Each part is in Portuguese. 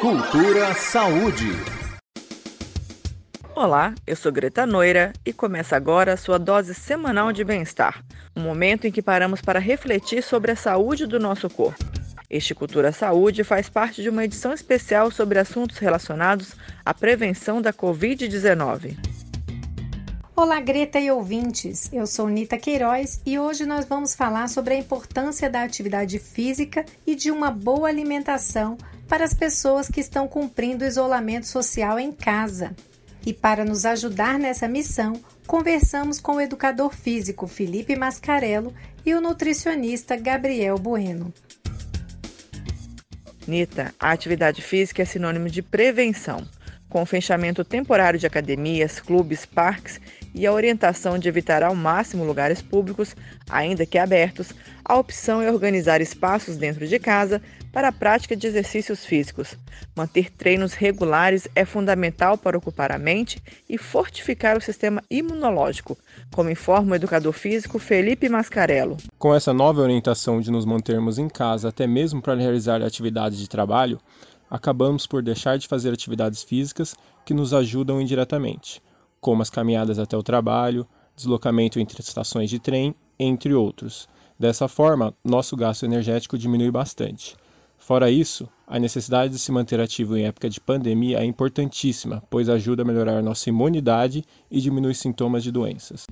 Cultura Saúde. Olá, eu sou Greta Noira e começa agora a sua dose semanal de bem-estar. Um momento em que paramos para refletir sobre a saúde do nosso corpo. Este Cultura Saúde faz parte de uma edição especial sobre assuntos relacionados à prevenção da Covid-19. Olá, Greta e ouvintes. Eu sou Nita Queiroz e hoje nós vamos falar sobre a importância da atividade física e de uma boa alimentação para as pessoas que estão cumprindo o isolamento social em casa. E para nos ajudar nessa missão, conversamos com o educador físico Felipe Mascarello e o nutricionista Gabriel Bueno. Nita, a atividade física é sinônimo de prevenção. Com o fechamento temporário de academias, clubes, parques e a orientação de evitar ao máximo lugares públicos, ainda que abertos, a opção é organizar espaços dentro de casa para a prática de exercícios físicos. Manter treinos regulares é fundamental para ocupar a mente e fortificar o sistema imunológico, como informa o educador físico Felipe Mascarello. Com essa nova orientação de nos mantermos em casa até mesmo para realizar atividades de trabalho, acabamos por deixar de fazer atividades físicas que nos ajudam indiretamente como as caminhadas até o trabalho, deslocamento entre estações de trem, entre outros. Dessa forma, nosso gasto energético diminui bastante. Fora isso, a necessidade de se manter ativo em época de pandemia é importantíssima, pois ajuda a melhorar nossa imunidade e diminui sintomas de doenças.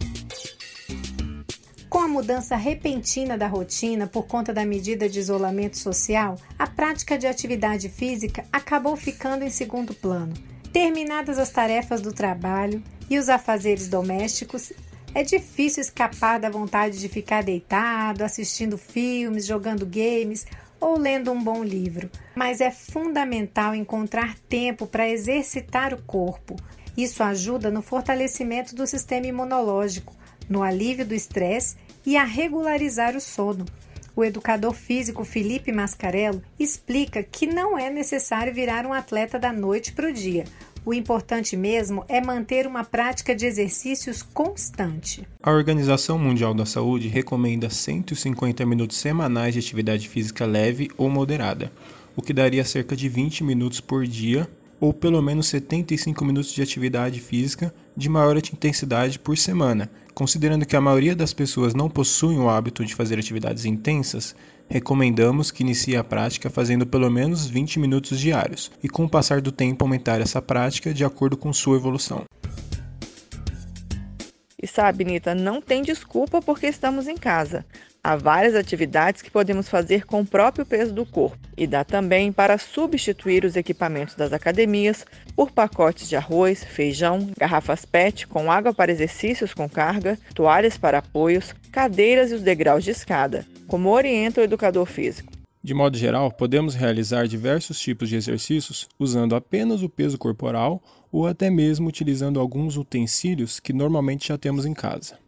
Com a mudança repentina da rotina por conta da medida de isolamento social, a prática de atividade física acabou ficando em segundo plano. Terminadas as tarefas do trabalho, e os afazeres domésticos, é difícil escapar da vontade de ficar deitado, assistindo filmes, jogando games ou lendo um bom livro. Mas é fundamental encontrar tempo para exercitar o corpo. Isso ajuda no fortalecimento do sistema imunológico, no alívio do estresse e a regularizar o sono. O educador físico Felipe Mascarello explica que não é necessário virar um atleta da noite para o dia. O importante mesmo é manter uma prática de exercícios constante. A Organização Mundial da Saúde recomenda 150 minutos semanais de atividade física leve ou moderada, o que daria cerca de 20 minutos por dia ou pelo menos 75 minutos de atividade física de maior intensidade por semana. Considerando que a maioria das pessoas não possuem o hábito de fazer atividades intensas, recomendamos que inicie a prática fazendo pelo menos 20 minutos diários e, com o passar do tempo, aumentar essa prática de acordo com sua evolução. Sabe, Nita, não tem desculpa porque estamos em casa. Há várias atividades que podemos fazer com o próprio peso do corpo e dá também para substituir os equipamentos das academias por pacotes de arroz, feijão, garrafas PET com água para exercícios com carga, toalhas para apoios, cadeiras e os degraus de escada, como orienta o educador físico. De modo geral, podemos realizar diversos tipos de exercícios usando apenas o peso corporal ou até mesmo utilizando alguns utensílios que normalmente já temos em casa.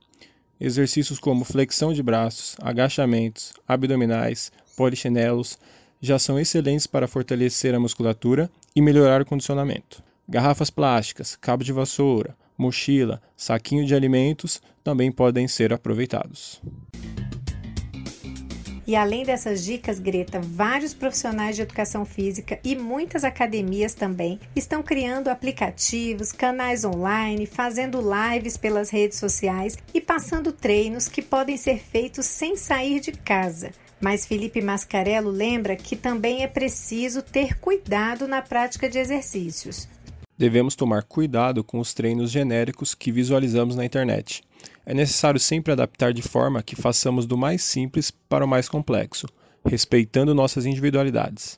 Exercícios como flexão de braços, agachamentos, abdominais, polichinelos já são excelentes para fortalecer a musculatura e melhorar o condicionamento. Garrafas plásticas, cabo de vassoura, mochila, saquinho de alimentos também podem ser aproveitados. E além dessas dicas, Greta, vários profissionais de educação física e muitas academias também estão criando aplicativos, canais online, fazendo lives pelas redes sociais e passando treinos que podem ser feitos sem sair de casa. Mas Felipe Mascarello lembra que também é preciso ter cuidado na prática de exercícios. Devemos tomar cuidado com os treinos genéricos que visualizamos na internet é necessário sempre adaptar de forma que façamos do mais simples para o mais complexo, respeitando nossas individualidades.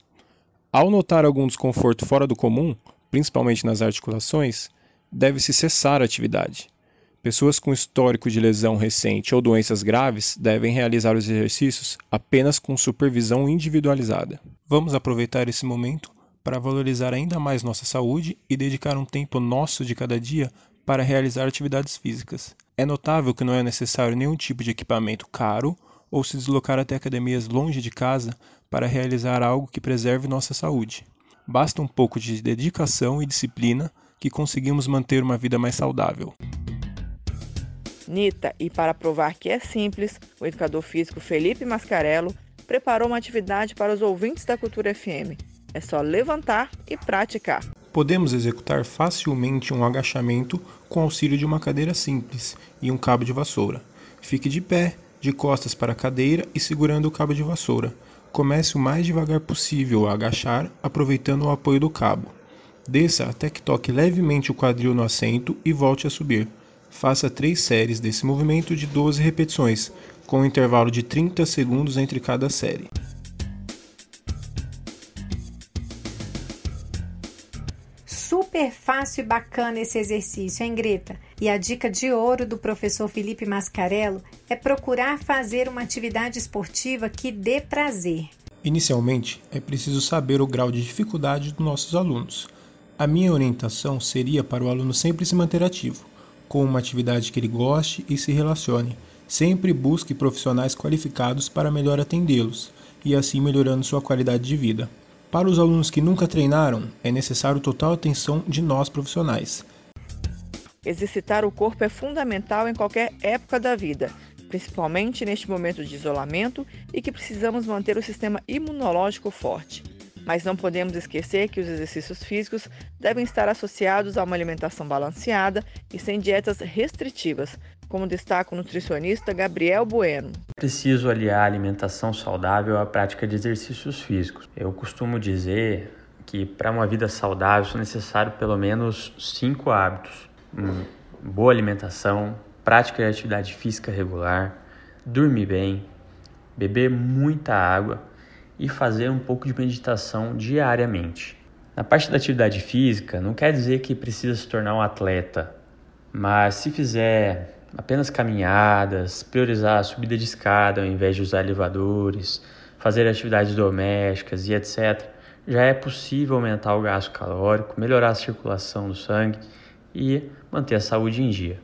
Ao notar algum desconforto fora do comum, principalmente nas articulações, deve-se cessar a atividade. Pessoas com histórico de lesão recente ou doenças graves devem realizar os exercícios apenas com supervisão individualizada. Vamos aproveitar esse momento para valorizar ainda mais nossa saúde e dedicar um tempo nosso de cada dia para realizar atividades físicas. É notável que não é necessário nenhum tipo de equipamento caro ou se deslocar até academias longe de casa para realizar algo que preserve nossa saúde. Basta um pouco de dedicação e disciplina que conseguimos manter uma vida mais saudável. Nita, e para provar que é simples, o educador físico Felipe Mascarello preparou uma atividade para os ouvintes da Cultura FM. É só levantar e praticar. Podemos executar facilmente um agachamento com auxílio de uma cadeira simples e um cabo de vassoura. Fique de pé, de costas para a cadeira e segurando o cabo de vassoura. Comece o mais devagar possível a agachar, aproveitando o apoio do cabo. Desça até que toque levemente o quadril no assento e volte a subir. Faça três séries desse movimento de 12 repetições, com um intervalo de 30 segundos entre cada série. Fácil e bacana esse exercício, hein, Greta? E a dica de ouro do professor Felipe Mascarello é procurar fazer uma atividade esportiva que dê prazer. Inicialmente, é preciso saber o grau de dificuldade dos nossos alunos. A minha orientação seria para o aluno sempre se manter ativo, com uma atividade que ele goste e se relacione. Sempre busque profissionais qualificados para melhor atendê-los e assim melhorando sua qualidade de vida. Para os alunos que nunca treinaram, é necessário total atenção de nós profissionais. Exercitar o corpo é fundamental em qualquer época da vida, principalmente neste momento de isolamento e que precisamos manter o sistema imunológico forte. Mas não podemos esquecer que os exercícios físicos devem estar associados a uma alimentação balanceada e sem dietas restritivas, como destaca o nutricionista Gabriel Bueno. Preciso aliar a alimentação saudável à prática de exercícios físicos. Eu costumo dizer que para uma vida saudável são necessários pelo menos cinco hábitos: hum, boa alimentação, prática de atividade física regular, dormir bem, beber muita água e fazer um pouco de meditação diariamente. Na parte da atividade física, não quer dizer que precisa se tornar um atleta, mas se fizer apenas caminhadas, priorizar a subida de escada ao invés de usar elevadores, fazer atividades domésticas e etc., já é possível aumentar o gasto calórico, melhorar a circulação do sangue e manter a saúde em dia.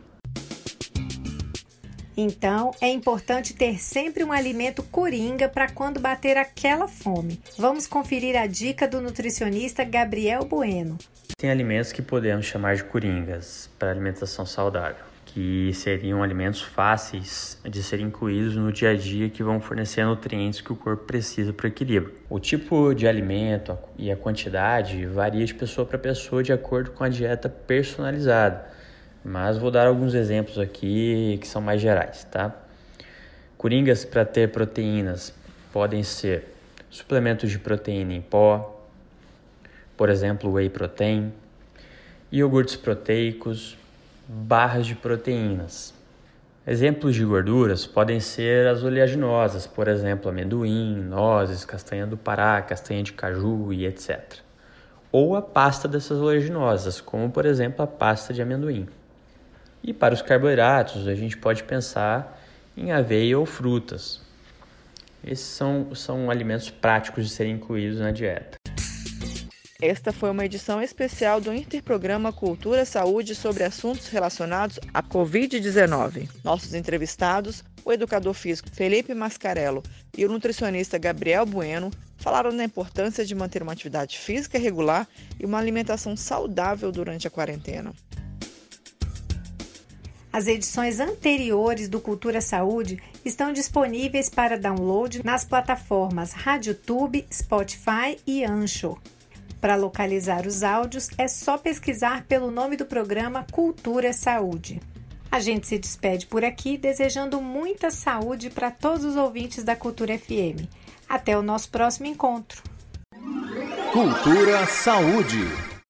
Então, é importante ter sempre um alimento coringa para quando bater aquela fome. Vamos conferir a dica do nutricionista Gabriel Bueno. Tem alimentos que podemos chamar de coringas para alimentação saudável que seriam alimentos fáceis de serem incluídos no dia a dia que vão fornecer nutrientes que o corpo precisa para o equilíbrio. O tipo de alimento e a quantidade varia de pessoa para pessoa de acordo com a dieta personalizada, mas vou dar alguns exemplos aqui que são mais gerais, tá? Coringas para ter proteínas podem ser suplementos de proteína em pó, por exemplo, whey protein, iogurtes proteicos, barras de proteínas. Exemplos de gorduras podem ser as oleaginosas, por exemplo, amendoim, nozes, castanha do Pará, castanha de caju e etc. Ou a pasta dessas oleaginosas, como por exemplo a pasta de amendoim. E para os carboidratos, a gente pode pensar em aveia ou frutas. Esses são, são alimentos práticos de serem incluídos na dieta. Esta foi uma edição especial do Interprograma Cultura Saúde sobre assuntos relacionados à Covid-19. Nossos entrevistados, o educador físico Felipe Mascarello e o nutricionista Gabriel Bueno, falaram da importância de manter uma atividade física regular e uma alimentação saudável durante a quarentena. As edições anteriores do Cultura Saúde estão disponíveis para download nas plataformas RadioTube, Spotify e Ancho. Para localizar os áudios, é só pesquisar pelo nome do programa Cultura Saúde. A gente se despede por aqui desejando muita saúde para todos os ouvintes da Cultura FM. Até o nosso próximo encontro. Cultura Saúde.